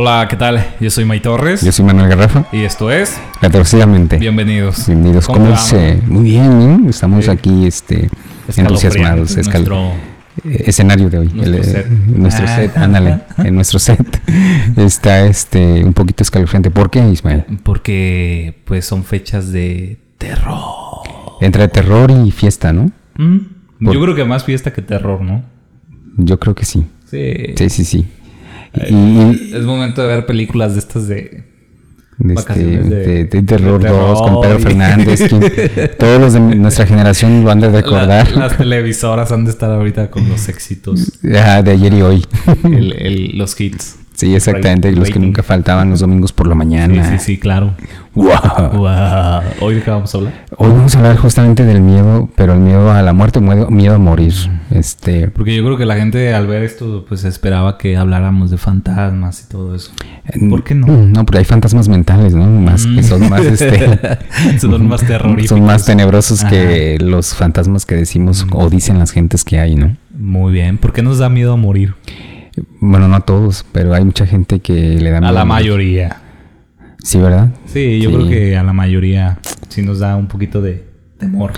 Hola, ¿qué tal? Yo soy May Torres. Yo soy Manuel Garrafa. Y esto es. Retorcidamente. Bienvenidos. Bienvenidos. ¿Cómo, ¿Cómo dice? Muy bien, ¿eh? Estamos Sí. aquí este, entusiasmados. Escal- nuestro- eh, escenario de hoy. nuestro El, eh, set. nuestro Ah. set, ándale. En nuestro set está este un poquito escalofriante. ¿Por qué, Ismael? Porque, pues, son fechas de terror. Entre terror y fiesta, ¿no? ¿Mm? Yo creo que más fiesta que terror, ¿no? Yo creo que sí. Sí. Sí, sí, sí. Eh, Y, Es momento de ver películas de estas de. de, este, de- de- terror de 2 con Pedro terror y- Fernández. quien- todos los de nuestra generación lo han de recordar. La- las televisoras han de estar ahorita con los éxitos. Ah, de ayer y hoy. el- el- los hits. Sí, exactamente. Los que nunca faltaban los domingos por la mañana. sí, sí, claro. Wow. Wow. ¿Hoy de qué vamos a hablar? Hoy vamos a hablar justamente del miedo, pero el miedo a la muerte, miedo, miedo a morir. Este, Porque yo creo que la gente al ver esto, pues esperaba que habláramos de fantasmas y todo eso. ¿Por qué no? No, porque hay fantasmas mentales, ¿no? Más que son más este Son más terroríficos. son más tenebrosos Ajá. que los fantasmas que decimos o dicen las gentes que hay, ¿no? Muy bien. ¿Por qué nos da miedo a morir? Bueno, no a todos, pero hay mucha gente que le da A miedo la morir. mayoría. Sí, ¿verdad? Sí, yo Sí. creo que a la mayoría sí nos da un poquito de temor.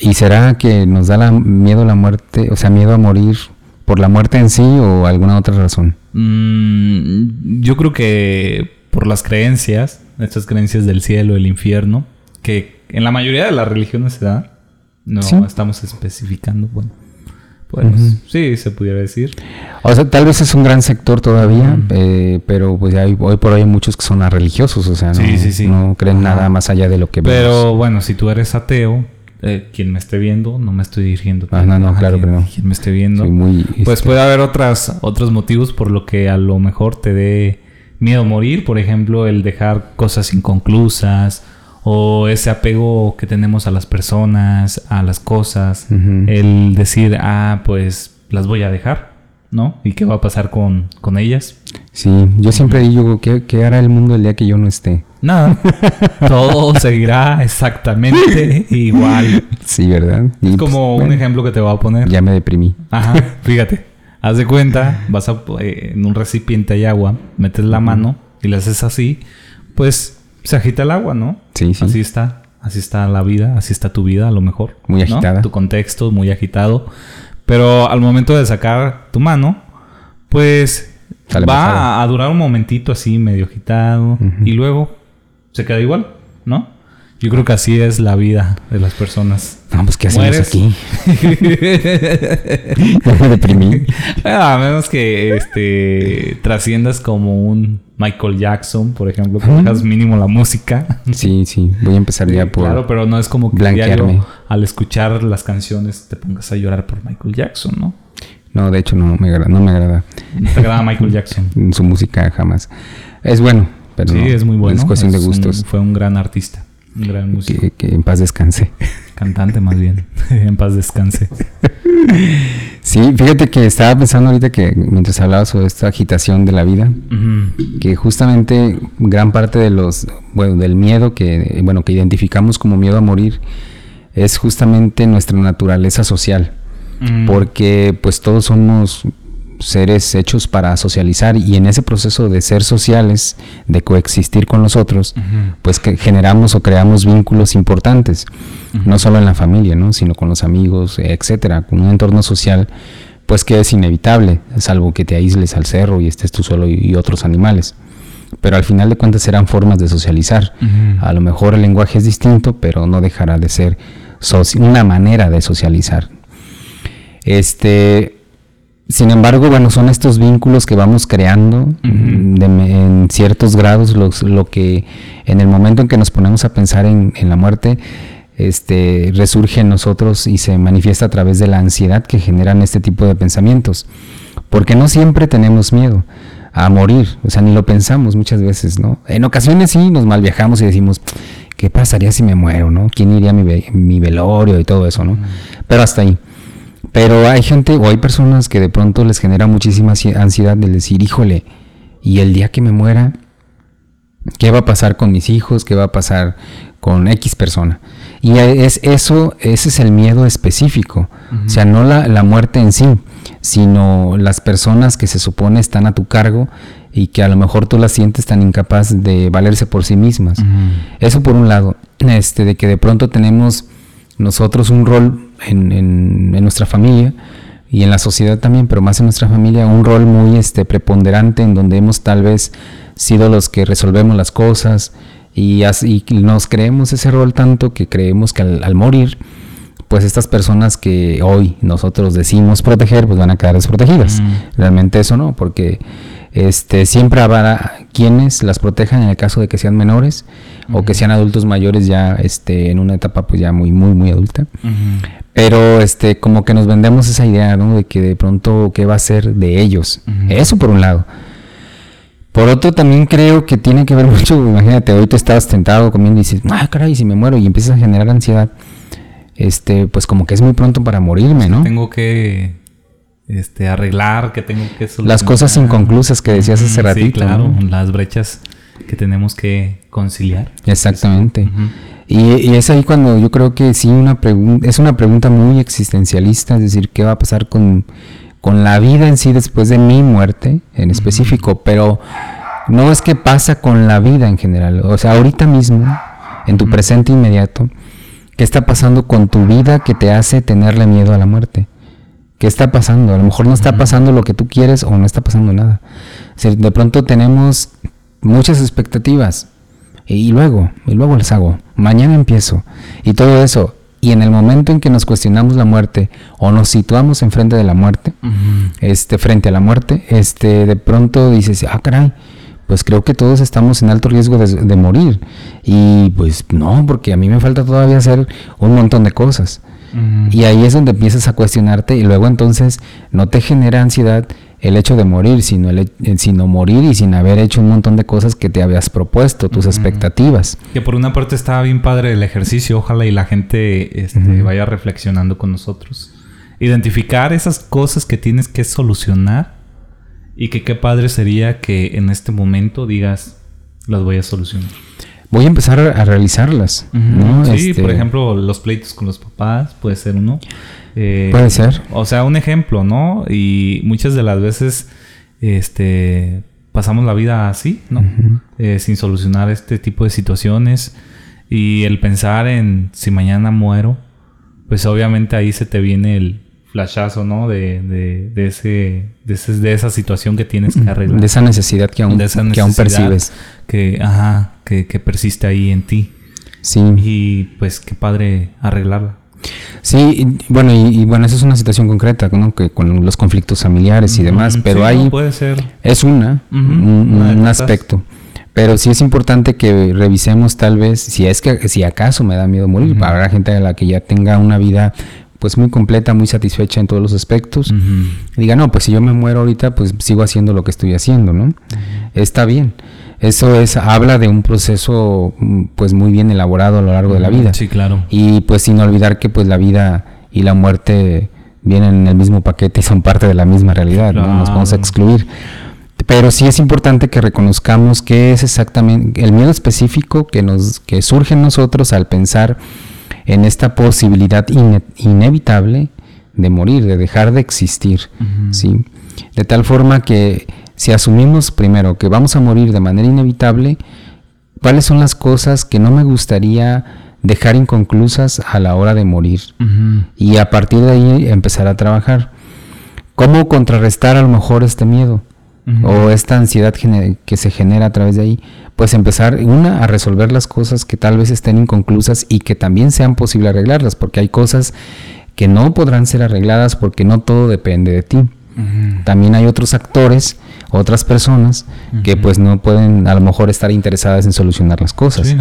¿Y será que nos da la, miedo a la muerte, o sea, miedo a morir por la muerte en sí o alguna otra razón? Mm, yo creo que por las creencias, estas creencias del cielo, el infierno, que en la mayoría de las religiones se da, no Sí. estamos especificando, bueno, pues sí, se pudiera decir. O sea, tal vez es un gran sector todavía, eh, pero pues hay, hoy por hoy hay muchos que son religiosos, o sea, no, Sí, sí, sí. no creen nada más allá de lo que Pero bueno, si tú eres ateo, eh, quien me esté viendo, no me estoy dirigiendo. Ah, no, no, a claro quien, que no. Quien me esté viendo. Muy... Pues este, puede haber otras, otros motivos por lo que a lo mejor te dé miedo morir. Por ejemplo, el dejar cosas inconclusas o ese apego que tenemos a las personas, a las cosas. El decir, ah, pues las voy a dejar, ¿no? ¿Y qué va a pasar con, con ellas? Sí, yo siempre digo, ¿qué, ¿qué hará el mundo el día que yo no esté? Nada. Todo seguirá exactamente igual. Sí, ¿verdad? Y, Es pues, como un bueno, ejemplo que te voy a poner. Ya me deprimí. Ajá, fíjate. Haz de cuenta, vas a eh, en un recipiente hay agua, metes la mano y le haces así, pues se agita el agua, ¿no? Sí, sí. Así está, así está la vida, así está tu vida a lo mejor. Muy ¿no? agitada. Tu contexto muy agitado. Pero al momento de sacar tu mano, pues Sale va a, durar un momentito así medio agitado y luego se queda igual, ¿no? Yo creo que así es la vida de las personas. No, pues, ¿qué hacemos Mueres. aquí? ya me deprimí. Ah, A menos que este trasciendas como un Michael Jackson, por ejemplo, que mínimo la música. Sí, sí, voy a empezar ya por... Claro, pero no es como que blanquearme. diario al escuchar las canciones te pongas a llorar por Michael Jackson, ¿no? No, de hecho no me agrada, no me agrada ¿No te agrada Michael Jackson? su música jamás. Es bueno, pero sí, no, es muy bueno. Es cuestión de un- gustos. fue un gran artista, un gran músico. Que, que en paz descanse. Cantante más bien. en paz descanse. Sí, fíjate que estaba pensando ahorita que mientras hablaba sobre esta agitación de la vida, que justamente gran parte de los, bueno, del miedo que, bueno, que identificamos como miedo a morir es justamente nuestra naturaleza social, Mm. porque pues todos somos seres hechos para socializar y en ese proceso de ser sociales, de coexistir con los otros, pues que generamos o creamos vínculos importantes, no solo en la familia, ¿no? sino con los amigos, etcétera, con un entorno social, pues que es inevitable, salvo que te aísles al cerro y estés tú solo y, y otros animales. Pero al final de cuentas serán formas de socializar. A lo mejor el lenguaje es distinto, pero no dejará de ser una manera de socializar. Este, sin embargo, bueno, son estos vínculos que vamos creando de en ciertos grados, los- lo que en el momento en que nos ponemos a pensar en, en la muerte, este, resurge en nosotros y se manifiesta a través de la ansiedad que generan este tipo de pensamientos. Porque no siempre tenemos miedo a morir, o sea, ni lo pensamos muchas veces, ¿no? En ocasiones sí nos mal viajamos y decimos, ¿qué pasaría si me muero, no? ¿Quién iría a mi, ve- mi velorio y todo eso, no? Pero hasta ahí. Pero hay gente o hay personas que de pronto les genera muchísima ansi- ansiedad de decir, híjole, y el día que me muera, ¿qué va a pasar con mis hijos? ¿Qué va a pasar con X persona? Y es eso, ese es el miedo específico. O sea, no la, la muerte en sí, sino las personas que se supone están a tu cargo y que a lo mejor tú las sientes tan incapaz de valerse por sí mismas. Eso por un lado, este, de que de pronto tenemos nosotros un rol en, en, nuestra familia y en la sociedad también, pero más en nuestra familia, un rol muy este, preponderante en donde hemos tal vez sido los que resolvemos las cosas y, así, nos creemos ese rol tanto que creemos que al, morir, pues estas personas que hoy nosotros decimos proteger, pues van a quedar desprotegidas. Realmente eso no, porque este, siempre habrá quienes las protejan en el caso de que sean menores o que sean adultos mayores ya este, en una etapa pues ya muy, muy, muy adulta. Pero este, como que nos vendemos esa idea, ¿no? De que de pronto qué va a ser de ellos. Eso por un lado. Por otro, también creo que tiene que ver mucho, imagínate, hoy tú estás tentado comiendo y dices, ah, caray, si me muero y empiezas a generar ansiedad, este, pues como que es muy pronto para morirme, ¿no? Tengo que este, arreglar, que tengo que solucionar. Las cosas inconclusas que decías hace ratito. Sí, claro, las brechas que tenemos que conciliar. Exactamente. Y, es ahí cuando yo creo que sí, una es una pregunta muy existencialista, es decir, ¿qué va a pasar con, con la vida en sí después de mi muerte en específico? Pero no es que pasa con la vida en general, o sea, ahorita mismo, en tu presente inmediato, ¿qué está pasando con tu vida que te hace tenerle miedo a la muerte? ¿Qué está pasando? A lo mejor no está pasando lo que tú quieres o no está pasando nada. de pronto tenemos muchas expectativas y luego, y luego les hago, mañana empiezo y todo eso. Y en el momento en que nos cuestionamos la muerte o nos situamos enfrente de la muerte, este, frente a la muerte, este, de pronto dices, ah, caray, pues creo que todos estamos en alto riesgo de, de morir. Y pues no, porque a mí me falta todavía hacer un montón de cosas. Y ahí es donde empiezas a cuestionarte y luego entonces no te genera ansiedad el hecho de morir, sino, el, sino morir y sin haber hecho un montón de cosas que te habías propuesto, tus expectativas. Que por una parte estaba bien padre el ejercicio, ojalá y la gente este, vaya reflexionando con nosotros. Identificar esas cosas que tienes que solucionar y que qué padre sería que en este momento digas, las voy a solucionar voy a empezar a, realizarlas. ¿no? Sí, este por ejemplo, los pleitos con los papás puede ser uno. Eh, puede ser. O sea, un ejemplo, ¿no? Y muchas de las veces este, pasamos la vida así, ¿no? Eh, sin solucionar este tipo de situaciones. Y el pensar en si mañana muero, pues obviamente ahí se te viene el flashazo, ¿no? De, de, de, ese, de, ese, de esa situación que tienes que arreglar. De esa necesidad que aún, que aún percibes. Que, ajá, que, que, persiste ahí en ti. Sí. Y pues qué padre arreglarla. Sí, bueno, y, bueno, esa es una situación concreta, ¿no? Que con los conflictos familiares y demás, pero ahí puede ser. es una, un, aspecto. Pero sí es importante que revisemos tal vez si es que si acaso me da miedo morir, para la gente a la que ya tenga una vida pues muy completa, muy satisfecha en todos los aspectos. Diga, no, pues si yo me muero ahorita, pues sigo haciendo lo que estoy haciendo, ¿no? Está bien. Eso es, habla de un proceso mm, pues muy bien elaborado a lo largo de la vida. Sí, claro. Y pues sin olvidar que pues la vida y la muerte vienen en el mismo paquete y son parte de la misma realidad, ¿no? Nos vamos a excluir. Pero sí es importante que reconozcamos qué es exactamente el miedo específico que nos que surge en nosotros al pensar en esta posibilidad inevitable de morir, de dejar de existir, ¿sí? De tal forma que si asumimos primero que vamos a morir de manera inevitable, ¿cuáles son las cosas que no me gustaría dejar inconclusas a la hora de morir? Y a partir de ahí empezar a trabajar. ¿Cómo contrarrestar a lo mejor este miedo? o esta ansiedad que se genera a través de ahí, pues empezar, una, a resolver las cosas que tal vez estén inconclusas y que también sean posible arreglarlas, porque hay cosas que no podrán ser arregladas porque no todo depende de ti. También hay otros actores, otras personas que pues no pueden a lo mejor estar interesadas en solucionar las cosas.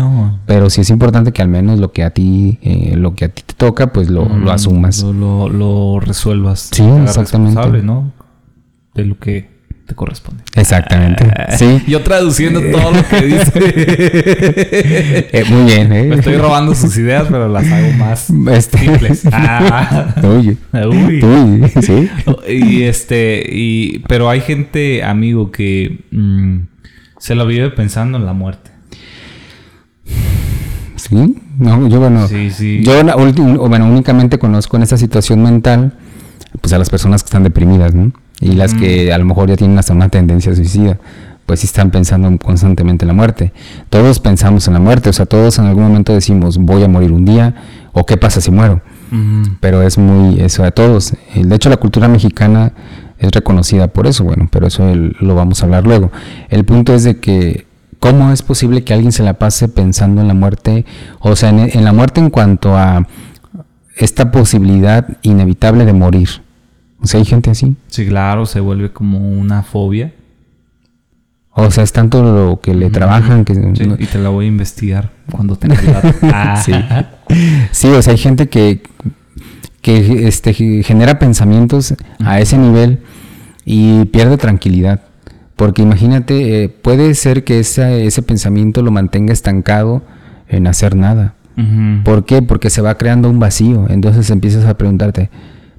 Pero sí es importante que al menos lo que a ti, eh, lo que a ti te toca, pues lo, asumas. Lo, lo, resuelvas. Sí, exactamente. ¿no? De lo que te corresponde. Exactamente. Ah, sí. Yo traduciendo todo lo que dice. Eh, muy bien, ¿eh? Me estoy robando sus ideas, pero las hago más este. simples. Ah. Uy. Uy. Sí. Y este, y, pero hay gente, amigo, que mm, se lo vive pensando en la muerte. Sí, no, yo bueno, sí, sí. yo bueno, únicamente conozco en esta situación mental, pues a las personas que están deprimidas, ¿no? y las que a lo mejor ya tienen hasta una tendencia suicida. pues sí están pensando constantemente en la muerte. Todos pensamos en la muerte, o sea, todos en algún momento decimos, voy a morir un día, o qué pasa si muero. Pero es muy eso de todos. De hecho, la cultura mexicana es reconocida por eso, bueno, pero eso lo vamos a hablar luego. El punto es de que ¿cómo es posible que alguien se la pase pensando en la muerte? O sea, en, la muerte en cuanto a esta posibilidad inevitable de morir. O sea, hay gente así. Sí, claro, se vuelve como una fobia. O sea, es tanto lo que le trabajan que... y te la voy a investigar cuando tenga ah. sí. sí, o sea, hay gente que, que este, genera pensamientos a ese nivel y pierde tranquilidad. Porque imagínate, eh, puede ser que ese pensamiento lo mantenga estancado en hacer nada. ¿Por qué? Porque se va creando un vacío. Entonces empiezas a preguntarte,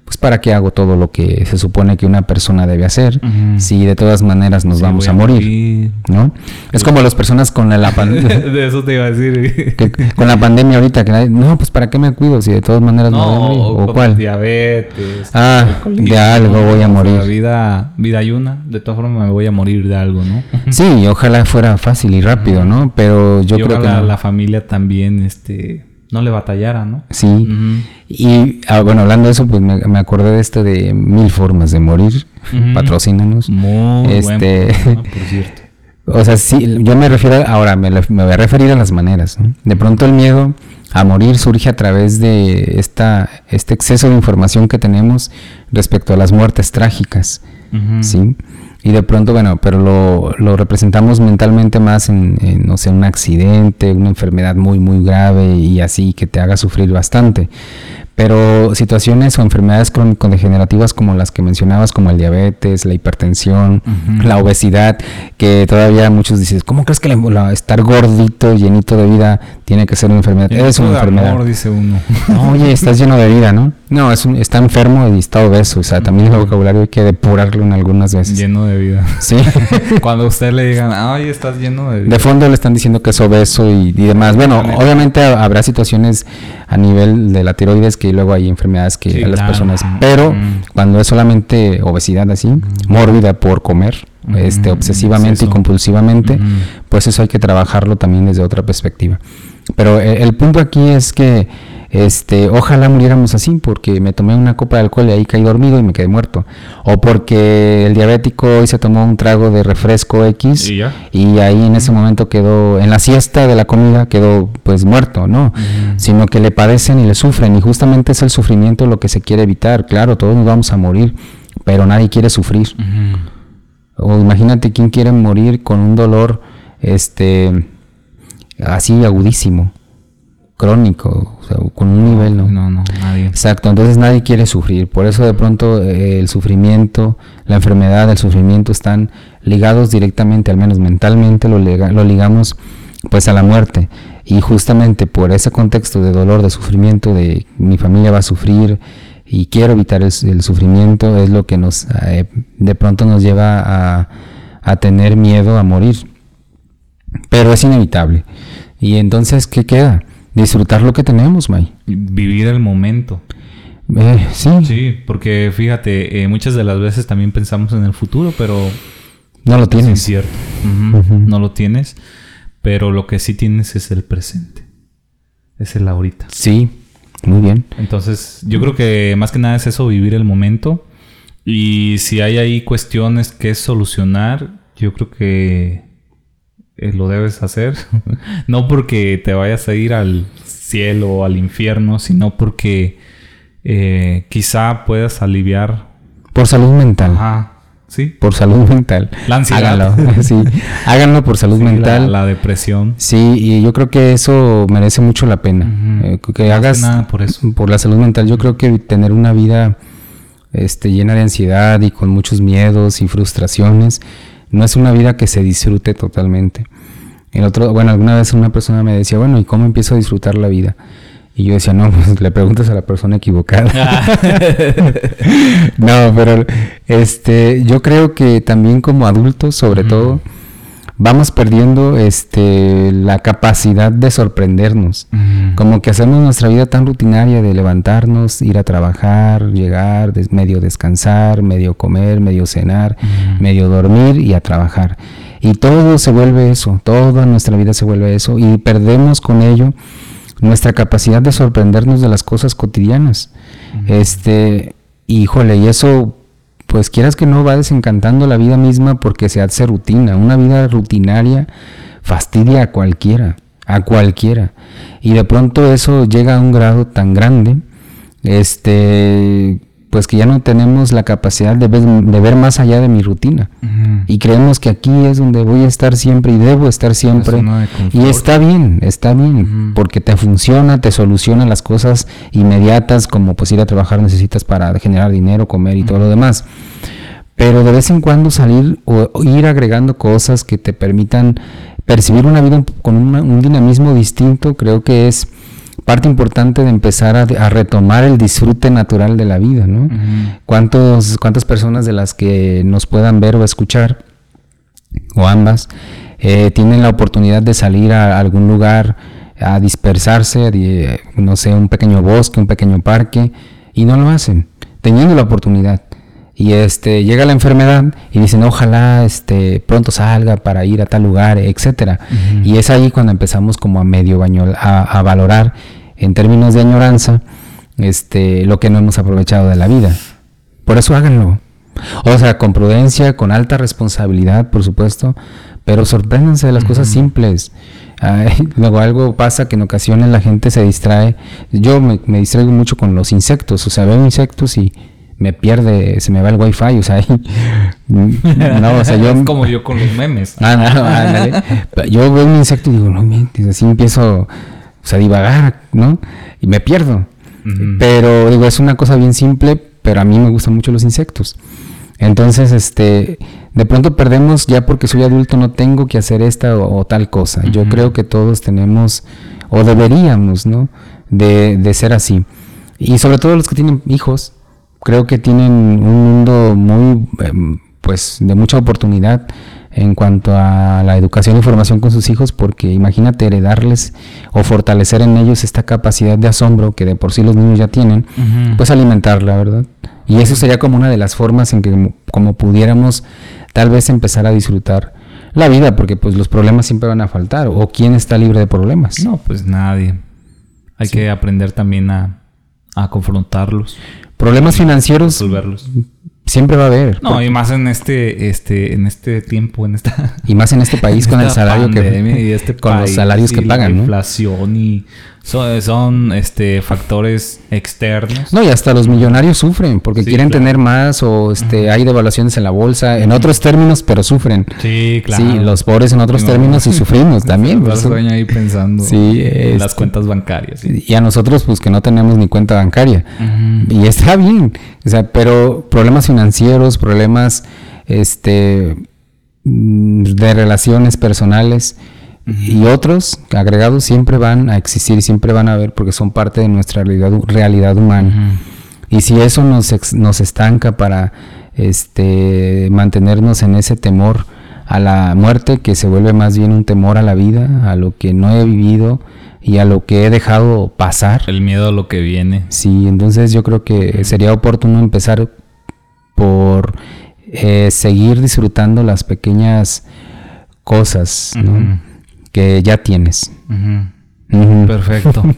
pues para qué hago todo lo que se supone que una persona debe hacer si de todas maneras nos vamos a morir, ¿no? Es como las personas con la, pandemia. de eso te iba a decir. con la pandemia ahorita que no, pues para qué me cuido si de todas maneras no, me voy a morir o, cuál? Diabetes. Ah, de algo voy a morir. vida vida hay una, de todas formas me voy a morir de algo, ¿no? sí, ojalá fuera fácil y rápido, ¿no? Pero yo creo que la familia también este no le batallara, ¿no? Sí. Y ah, bueno, hablando de eso, pues me, acordé de esto de Mil Formas de Morir. Patrocínanos. Muy este, por cierto. O sea, sí, yo me refiero, ahora me, me, voy a referir a las maneras. ¿no? De pronto el miedo a morir surge a través de esta, este exceso de información que tenemos respecto a las muertes trágicas. ¿sí? Y de pronto, bueno, pero lo, lo representamos mentalmente más en, no sé, un accidente, una enfermedad muy, muy grave y así que te haga sufrir bastante. Pero situaciones o enfermedades crónico-degenerativas como las que mencionabas, como el diabetes, la hipertensión, la obesidad, que todavía muchos dicen, ¿cómo crees que estar gordito, llenito de vida, tiene que ser una enfermedad? es una enfermedad. dice uno. oye, estás lleno de vida, ¿no? No, es está enfermo y está obeso. O sea, también el vocabulario hay que depurarlo en algunas veces. Lleno de vida. Sí. Cuando a usted le digan, ay, estás lleno de vida. De fondo le están diciendo que es obeso y, y demás. Bueno, obviamente habrá situaciones a nivel de la tiroides que y luego hay enfermedades que a las personas, pero cuando es solamente obesidad así, mórbida por comer, este obsesivamente y compulsivamente, pues eso hay que trabajarlo también desde otra perspectiva. Pero el, el punto aquí es que este, ojalá muriéramos así porque me tomé una copa de alcohol y ahí caí dormido y me quedé muerto. O porque el diabético hoy se tomó un trago de refresco X y, ahí en ese momento quedó, en la siesta de la comida quedó pues muerto, ¿no? Sino que le padecen y le sufren y justamente es el sufrimiento lo que se quiere evitar. Claro, todos nos vamos a morir, pero nadie quiere sufrir. O imagínate quién quiere morir con un dolor este así agudísimo crónico, o sea, con un nivel, ¿no? No, no, nadie. Exacto, entonces nadie quiere sufrir. Por eso de pronto eh, el sufrimiento, la enfermedad, el sufrimiento están ligados directamente, al menos mentalmente, lo, lo ligamos pues a la muerte. Y justamente por ese contexto de dolor, de sufrimiento, de mi familia va a sufrir y quiero evitar el, sufrimiento, es lo que nos eh, de pronto nos lleva a, a tener miedo a morir. Pero es inevitable. Y entonces, ¿qué queda? Disfrutar lo que tenemos, May. Vivir el momento. Eh, sí. Sí, porque fíjate, eh, muchas de las veces también pensamos en el futuro, pero... No lo tienes. Es cierto. No lo tienes, pero lo que sí tienes es el presente. Es el ahorita. Sí, muy bien. Entonces, yo creo que más que nada es eso, vivir el momento. Y si hay ahí cuestiones que solucionar, yo creo que eh, lo debes hacer. no porque te vayas a ir al cielo o al infierno, sino porque eh, quizá puedas aliviar. Por salud mental. Ajá. Sí. Por salud mental. La ansiedad. Háganlo. sí. Háganlo por salud mental. La, depresión. Sí, y yo creo que eso merece mucho la pena. Eh, que hagas. Nada por eso. Por la salud mental. Yo creo que tener una vida este, llena de ansiedad y con muchos miedos y frustraciones no es una vida que se disfrute totalmente. El otro, bueno, alguna vez una persona me decía, bueno, ¿y cómo empiezo a disfrutar la vida? Y yo decía, no, pues le preguntas a la persona equivocada. no, pero este, yo creo que también como adultos, sobre todo, vamos perdiendo este, la capacidad de sorprendernos. Como que hacemos nuestra vida tan rutinaria de levantarnos, ir a trabajar, llegar, medio descansar, medio comer, medio cenar, medio dormir y a trabajar. Y todo se vuelve eso, toda nuestra vida se vuelve eso y perdemos con ello nuestra capacidad de sorprendernos de las cosas cotidianas. Este, híjole, y eso pues quieras que no va desencantando la vida misma porque se hace rutina, una vida rutinaria fastidia a cualquiera, a cualquiera. Y de pronto eso llega a un grado tan grande este pues que ya no tenemos la capacidad de ver, de ver más allá de mi rutina. Y creemos que aquí es donde voy a estar siempre y debo estar siempre. Y está bien, está bien, porque te funciona, te soluciona las cosas inmediatas, como pues ir a trabajar necesitas para generar dinero, comer y todo lo demás. Pero de vez en cuando salir o, ir agregando cosas que te permitan percibir una vida con un dinamismo distinto, creo que es parte importante de empezar a, retomar el disfrute natural de la vida, ¿no? ¿Cuántos, ¿Cuántas personas de las que nos puedan ver o escuchar, o ambas, eh, tienen la oportunidad de salir a algún lugar a dispersarse, no sé, un pequeño bosque, un pequeño parque, y no lo hacen, teniendo la oportunidad? y este llega la enfermedad y dicen ojalá este pronto salga para ir a tal lugar etcétera y es ahí cuando empezamos como a medio baño a, valorar en términos de añoranza este lo que no hemos aprovechado de la vida. Por eso háganlo. O sea con prudencia con alta responsabilidad por supuesto pero sorpréndanse de las cosas simples. Luego algo pasa que en ocasiones la gente se distrae. Yo me, me distraigo mucho con los insectos o sea veo insectos y me pierde, se me va el wifi, o sea, no, o sea, yo... Es como yo con los memes. Ah, no, yo veo un insecto y digo, no mientes, así empiezo a divagar, ¿no? Y me pierdo. Pero digo, es una cosa bien simple, pero a mí me gustan mucho los insectos. Entonces, este, de pronto perdemos ya porque soy adulto no tengo que hacer esta o, tal cosa. Yo creo que todos tenemos o deberíamos, ¿no? De, de ser así. Y sobre todo los que tienen hijos, creo que tienen un mundo muy, em, pues, de mucha oportunidad en cuanto a la educación y formación con sus hijos, porque imagínate heredarles o fortalecer en ellos esta capacidad de asombro que de por sí los niños ya tienen, pues alimentarla, ¿verdad? Y eso sería como una de las formas en que como pudiéramos tal vez empezar a disfrutar la vida, porque pues los problemas siempre van a faltar, o quién está libre de problemas. No, pues nadie. Hay que aprender también a, a confrontarlos. Problemas financieros siempre va a haber. No, y más en este, este, en este tiempo, en esta y más en este país con el salario que este con los salarios que pagan, ¿no? Inflación y son, este, factores externos. No, y hasta los millonarios sufren porque quieren tener más o este, hay devaluaciones en la bolsa, en otros términos, pero sufren. Sí, claro. Sí, los pobres en otros términos y sufrimos también. Vas pues, ahí pensando sí, en las este, cuentas bancarias. Y a nosotros, pues que no tenemos ni cuenta bancaria. Y está bien, o sea, pero problemas financieros, problemas este, mm, de relaciones personales y otros agregados siempre van a existir, siempre van a haber porque son parte de nuestra realidad, realidad humana. Y si eso nos, nos estanca para este, mantenernos en ese temor a la muerte, que se vuelve más bien un temor a la vida, a lo que no he vivido y a lo que he dejado pasar. El miedo a lo que viene. Sí, entonces yo creo que sería oportuno empezar por eh, seguir disfrutando las pequeñas cosas, ¿no? Que ya tienes. Perfecto.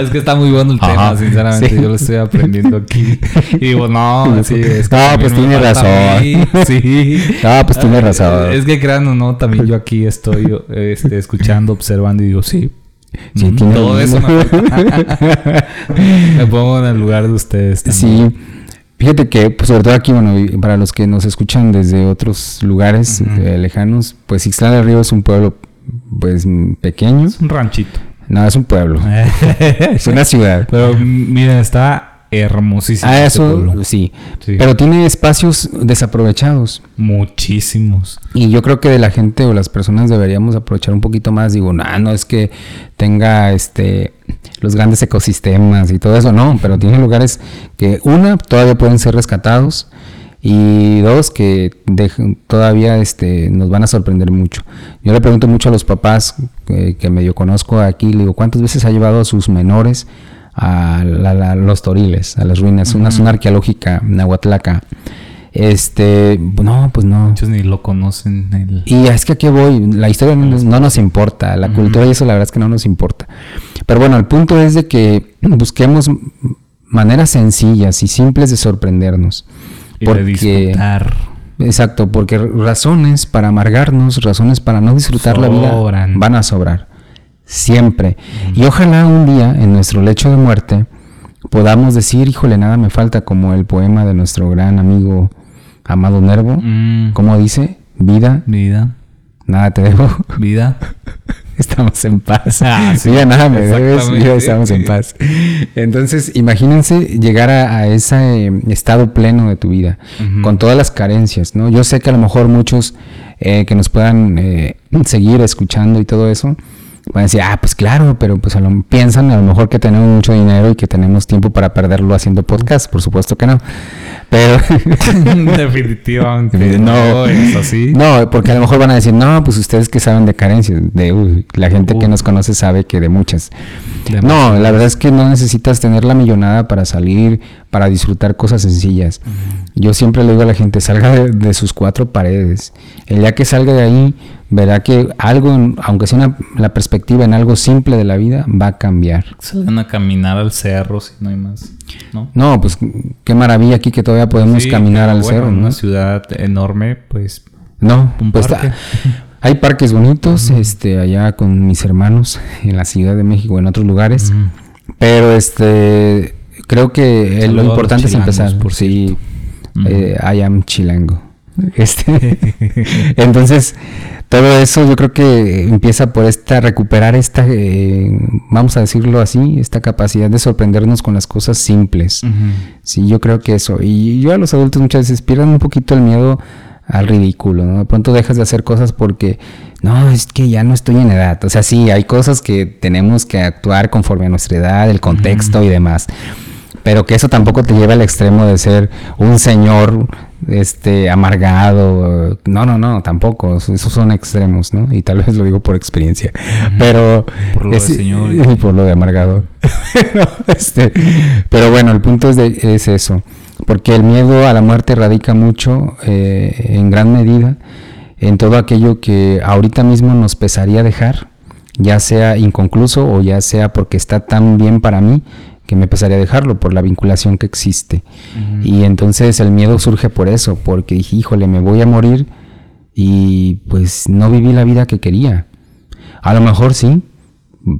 Es que está muy bueno el tema, sinceramente. Yo lo estoy aprendiendo aquí. Y digo, no, sí, es que No, pues tiene razón. Sí. No, pues tiene razón. Es que crean o no, también yo aquí estoy este, escuchando, observando y digo, sí. Sí, tiene todo eso me, me pongo en el lugar de ustedes. También. Sí. Fíjate que, pues, sobre todo aquí, bueno, para los que nos escuchan desde otros lugares eh, lejanos, pues Ixtlán del Río es un pueblo, pues, pequeño. Es un ranchito. No, es un pueblo. es una ciudad. Pero miren, está hermosísimo. Ah, eso sí. Pero tiene espacios desaprovechados. Muchísimos. Y yo creo que de la gente o las personas deberíamos aprovechar un poquito más. Digo, no, no es que tenga este los grandes ecosistemas y todo eso, no, pero tiene lugares que una todavía pueden ser rescatados y dos que todavía este, nos van a sorprender mucho. Yo le pregunto mucho a los papás que, que medio conozco aquí, le digo, ¿cuántas veces ha llevado a sus menores a, los toriles, a las ruinas, una zona arqueológica nahuatlaca. Este, no, pues no. Muchos ni lo conocen. el- Y es que aquí voy, la historia no nos, no nos importa, la cultura y eso la verdad es que no nos importa. Pero bueno, el punto es de que busquemos maneras sencillas y simples de sorprendernos. y de disfrutar. exacto, porque razones para amargarnos, razones para no disfrutar la vida van a sobrar. Siempre. Y ojalá un día en nuestro lecho de muerte podamos decir, híjole, nada me falta, como el poema de nuestro gran amigo Amado Nervo. Mm, ¿Cómo dice? Vida, Vida, nada te debo. vida. Estamos en paz. Ah, sí, Vida, nada me debes, vida, estamos en paz. Entonces, imagínense llegar a, a ese eh, estado pleno de tu vida, con todas las carencias, ¿no? Yo sé que a lo mejor muchos eh, que nos puedan eh, seguir escuchando y todo eso, van a decir, ah, pues claro, pero pues a lo, piensan a lo mejor que tenemos mucho dinero y que tenemos tiempo para perderlo haciendo podcast, por supuesto que no. Pero Definitivamente. No. es así. No, porque a lo mejor van a decir, no, pues ustedes que saben de carencias, de uy, la gente que nos conoce sabe que de muchas. De No, la verdad es que no necesitas tener la millonada para salir, para disfrutar cosas sencillas. Yo siempre le digo a la gente, salga de, de sus cuatro paredes. El día que salga de ahí, verá que algo, en- aunque sea una- la perspectiva en algo simple de la vida, va a cambiar. Salgan a caminar al cerro si no hay más. ¿No? No, pues qué maravilla aquí que todavía podemos Sí, caminar al bueno, cerro, en ¿no? una ciudad enorme, pues. No, Un pues parque. hay parques bonitos, este, allá con mis hermanos en la Ciudad de México, en otros lugares, pero este, creo que lo importante es empezar. por sí, Ujú. eh, I am chilango. Este, entonces, todo eso yo creo que empieza por esta, recuperar esta, eh, vamos a decirlo así, esta capacidad de sorprendernos con las cosas simples. ujú. Sí, yo creo que eso. Y yo a los adultos muchas veces pierden un poquito el miedo al ridículo, ¿no? De pronto dejas de hacer cosas porque, no, es que ya no estoy en edad. O sea, sí, hay cosas que tenemos que actuar conforme a nuestra edad, el contexto y demás. Pero que eso tampoco te lleve al extremo de ser un señor este amargado. No, no, no, tampoco. Esos son extremos, ¿no? Y tal vez lo digo por experiencia. Pero Por lo de señor y por lo de amargado. pero, este, pero bueno, el punto es, de- es eso. Porque el miedo a la muerte radica mucho, eh, en gran medida, en todo aquello que ahorita mismo nos pesaría dejar, ya sea inconcluso o ya sea porque está tan bien para mí que me pesaría dejarlo por la vinculación que existe. Y entonces el miedo surge por eso, porque dije, híjole, me voy a morir y pues no viví la vida que quería. A lo mejor sí,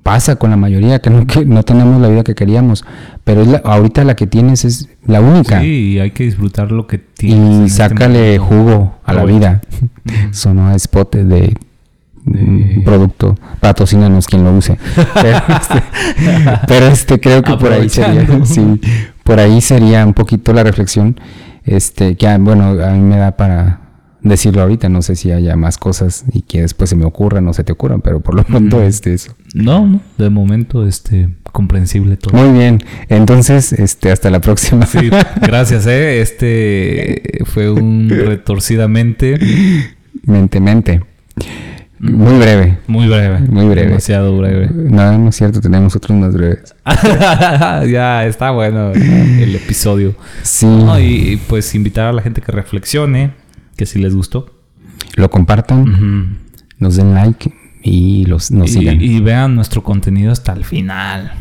pasa con la mayoría que no, que no tenemos la vida que queríamos, pero es la- ahorita la que tienes es la única. Sí, hay que disfrutar lo que tienes. en y este sácale jugo a la vida. Sonó a spot de, un producto. Patrocínanos quien lo use. Pero este, pero este, creo que por ahí sería. Sí, por ahí sería un poquito la reflexión. Este, que ah, bueno, a mí me da para decirlo ahorita. No sé si haya más cosas y que después se me ocurran o se te ocurran, pero por lo pronto Ujú. este eso. No, no, de momento, este, comprensible todo. Muy bien. Entonces, este, hasta la próxima. Sí, gracias, eh. Este fue un retorcidamente mente, mente. Muy breve. muy breve. Muy breve. Demasiado breve. No, no es cierto, tenemos otros más breves. ya está bueno el episodio. Sí, No, y, y, pues invitar a la gente que reflexione, que si les gustó. lo compartan, nos den like y los, nos y, sigan. y vean nuestro contenido hasta el final.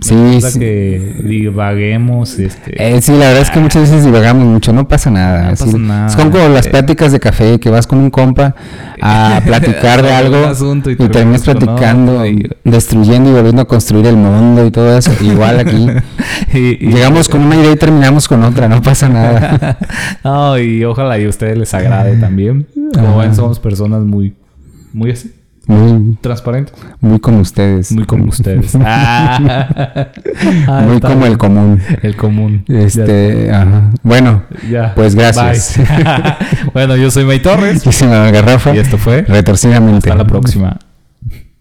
Sí, sí. que divaguemos, este... Eh, sí, la verdad es que muchas veces divagamos mucho, no pasa nada. No así- pasa nada. Es como, como las Eh. pláticas de café, que vas con un compa a platicar de algo asunto y y, terminas platicando, y- destruyendo y volviendo a construir el mundo y todo eso. Igual aquí. y- y- Llegamos con una idea y terminamos con otra, no pasa nada. no, y ojalá y a ustedes les agrade también. Como ven, somos personas muy, muy así, Muy, transparentes. muy como ustedes. Muy como ustedes. Ah. Muy como el común. El común. Este, ajá. Bueno, Ya. pues gracias. Bueno, yo soy May Torres. Yo soy Garrafa. Y esto fue. Retorcidamente. Hasta la próxima.